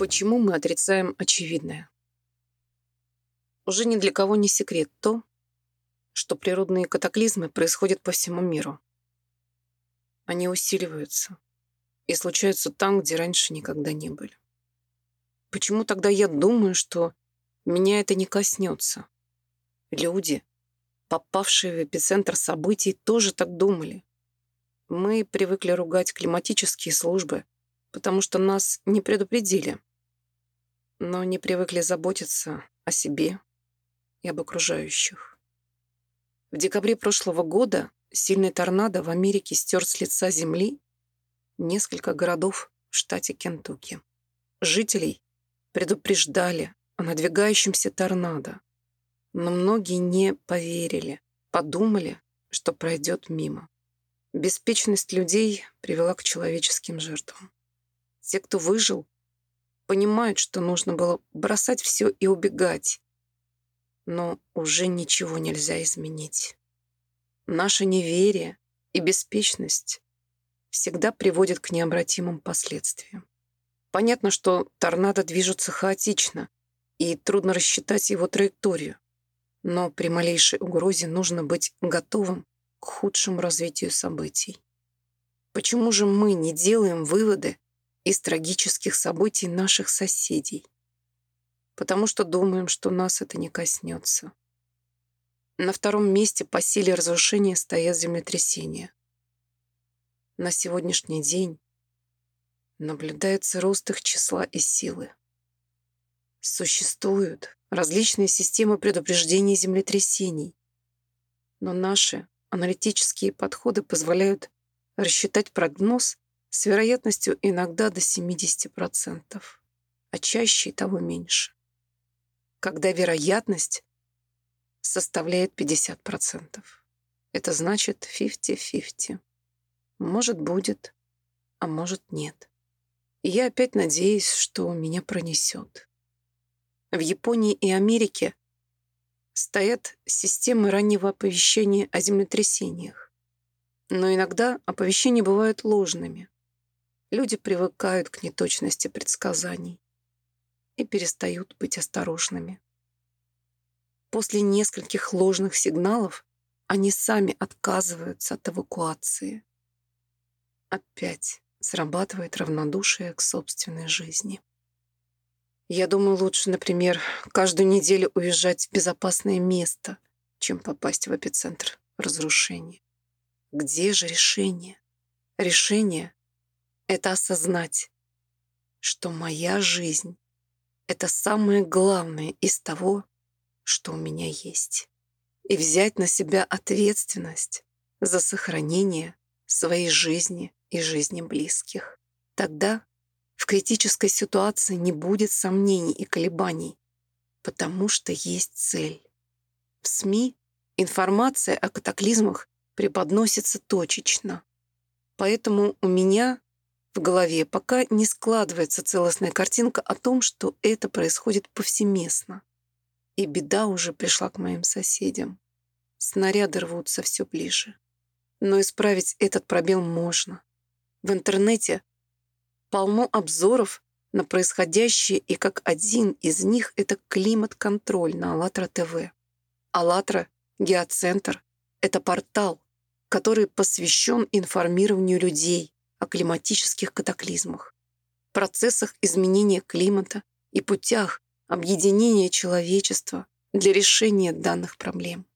Почему мы отрицаем очевидное? Уже ни для кого не секрет то, что природные катаклизмы происходят по всему миру. Они усиливаются и случаются там, где раньше никогда не были. Почему тогда я думаю, что меня это не коснется? Люди, попавшие в эпицентр событий, тоже так думали. Мы привыкли ругать климатические службы, потому что нас не предупредили но не привыкли заботиться о себе и об окружающих. В декабре прошлого года сильный торнадо в Америке стер с лица земли несколько городов в штате Кентукки. Жителей предупреждали о надвигающемся торнадо, но многие не поверили, подумали, что пройдет мимо. Беспечность людей привела к человеческим жертвам. Те, кто выжил, понимают, что нужно было бросать все и убегать. Но уже ничего нельзя изменить. Наше неверие и беспечность всегда приводят к необратимым последствиям. Понятно, что торнадо движется хаотично, и трудно рассчитать его траекторию. Но при малейшей угрозе нужно быть готовым к худшему развитию событий. Почему же мы не делаем выводы из трагических событий наших соседей, потому что думаем, что нас это не коснется. На втором месте по силе разрушения стоят землетрясения. На сегодняшний день наблюдается рост их числа и силы. Существуют различные системы предупреждения землетрясений, но наши аналитические подходы позволяют рассчитать прогноз с вероятностью иногда до 70%, а чаще и того меньше. Когда вероятность составляет 50%. Это значит 50-50. Может, будет, а может, нет. И я опять надеюсь, что меня пронесет. В Японии и Америке стоят системы раннего оповещения о землетрясениях. Но иногда оповещения бывают ложными. Люди привыкают к неточности предсказаний и перестают быть осторожными. После нескольких ложных сигналов они сами отказываются от эвакуации. Опять срабатывает равнодушие к собственной жизни. Я думаю, лучше, например, каждую неделю уезжать в безопасное место, чем попасть в эпицентр разрушения. Где же решение? Решение это осознать, что моя жизнь — это самое главное из того, что у меня есть, и взять на себя ответственность за сохранение своей жизни и жизни близких. Тогда в критической ситуации не будет сомнений и колебаний, потому что есть цель. В СМИ информация о катаклизмах преподносится точечно. Поэтому у меня в голове, пока не складывается целостная картинка о том, что это происходит повсеместно. И беда уже пришла к моим соседям. Снаряды рвутся все ближе. Но исправить этот пробел можно. В интернете полно обзоров на происходящее, и как один из них — это климат-контроль на АЛЛАТРА ТВ. АЛЛАТРА Геоцентр — это портал, который посвящен информированию людей, о климатических катаклизмах, процессах изменения климата и путях объединения человечества для решения данных проблем.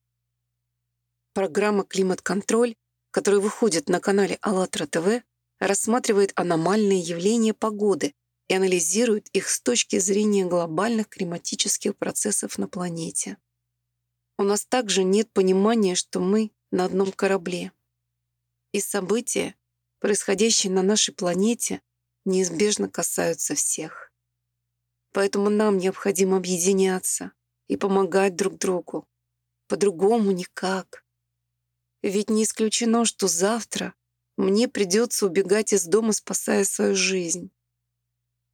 Программа «Климат-контроль», которая выходит на канале АЛЛАТРА ТВ, рассматривает аномальные явления погоды и анализирует их с точки зрения глобальных климатических процессов на планете. У нас также нет понимания, что мы на одном корабле. И события, происходящие на нашей планете, неизбежно касаются всех. Поэтому нам необходимо объединяться и помогать друг другу. По-другому никак. Ведь не исключено, что завтра мне придется убегать из дома, спасая свою жизнь.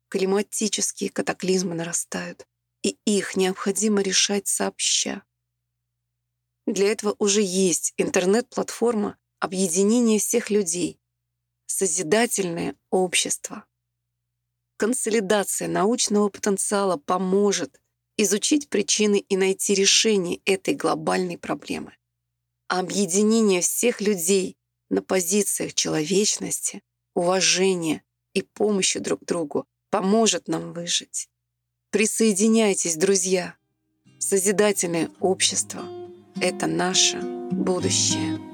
Климатические катаклизмы нарастают, и их необходимо решать сообща. Для этого уже есть интернет-платформа объединения всех людей, созидательное общество. консолидация научного потенциала поможет изучить причины и найти решение этой глобальной проблемы. Объединение всех людей на позициях человечности, уважения и помощи друг другу поможет нам выжить. Присоединяйтесь, друзья. Созидательное общество — это наше будущее.